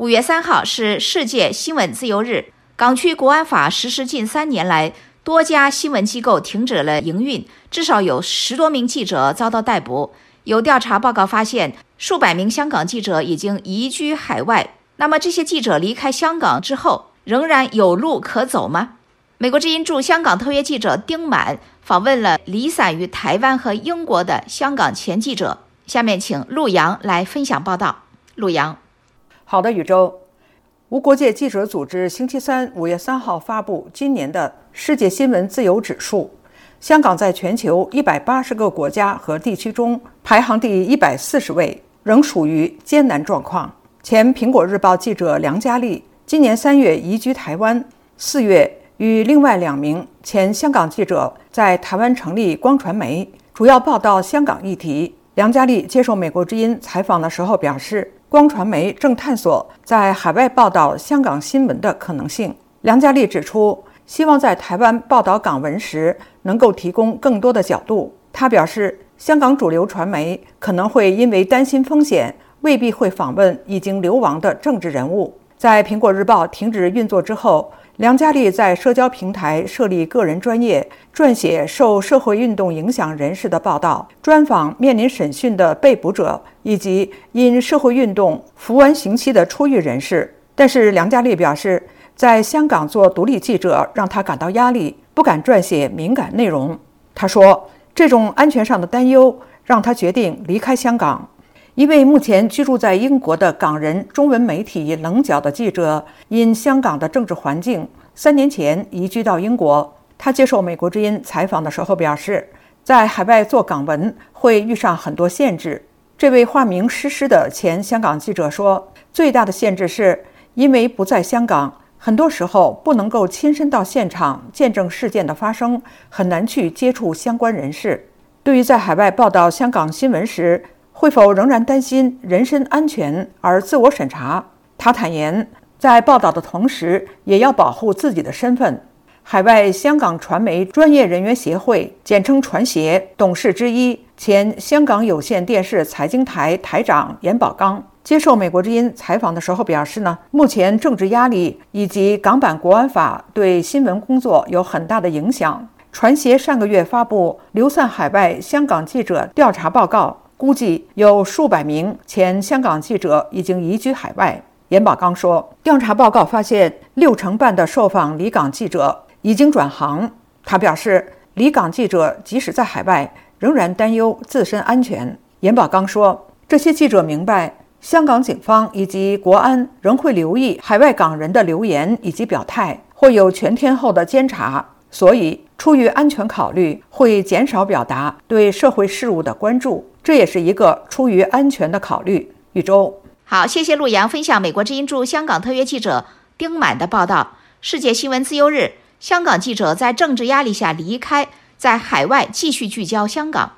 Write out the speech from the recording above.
五月三号是世界新闻自由日。港区国安法实施近三年来，多家新闻机构停止了营运，至少有十多名记者遭到逮捕。有调查报告发现，数百名香港记者已经移居海外。那么，这些记者离开香港之后，仍然有路可走吗？美国之音驻香港特约记者丁满访问了离散于台湾和英国的香港前记者。下面请陆阳来分享报道。陆阳。好的，宇宙。无国界记者组织星期三五月三号发布今年的世界新闻自由指数，香港在全球一百八十个国家和地区中排行第一百四十位，仍属于艰难状况。前苹果日报记者梁嘉丽今年三月移居台湾，四月与另外两名前香港记者在台湾成立光传媒，主要报道香港议题。梁嘉丽接受美国之音采访的时候表示。光传媒正探索在海外报道香港新闻的可能性。梁嘉丽指出，希望在台湾报道港闻时能够提供更多的角度。他表示，香港主流传媒可能会因为担心风险，未必会访问已经流亡的政治人物。在苹果日报停止运作之后。梁嘉丽在社交平台设立个人专业，撰写受社会运动影响人士的报道，专访面临审讯的被捕者以及因社会运动服完刑期的出狱人士。但是，梁嘉丽表示，在香港做独立记者让他感到压力，不敢撰写敏感内容。他说，这种安全上的担忧让他决定离开香港。一位目前居住在英国的港人中文媒体《棱角》的记者，因香港的政治环境，三年前移居到英国。他接受美国之音采访的时候表示，在海外做港文会遇上很多限制。这位化名诗诗的前香港记者说，最大的限制是因为不在香港，很多时候不能够亲身到现场见证事件的发生，很难去接触相关人士。对于在海外报道香港新闻时，会否仍然担心人身安全而自我审查？他坦言，在报道的同时，也要保护自己的身份。海外香港传媒专业人员协会（简称传协）董事之一、前香港有线电视财经台台长严宝刚接受美国之音采访的时候表示：“呢，目前政治压力以及港版国安法对新闻工作有很大的影响。传协上个月发布流散海外香港记者调查报告。”估计有数百名前香港记者已经移居海外。严宝刚说，调查报告发现，六成半的受访离港记者已经转行。他表示，离港记者即使在海外，仍然担忧自身安全。严宝刚说，这些记者明白，香港警方以及国安仍会留意海外港人的留言以及表态，会有全天候的监察，所以出于安全考虑，会减少表达对社会事务的关注。这也是一个出于安全的考虑。一周，好，谢谢陆阳分享美国之音驻香港特约记者丁满的报道。世界新闻自由日，香港记者在政治压力下离开，在海外继续聚焦香港。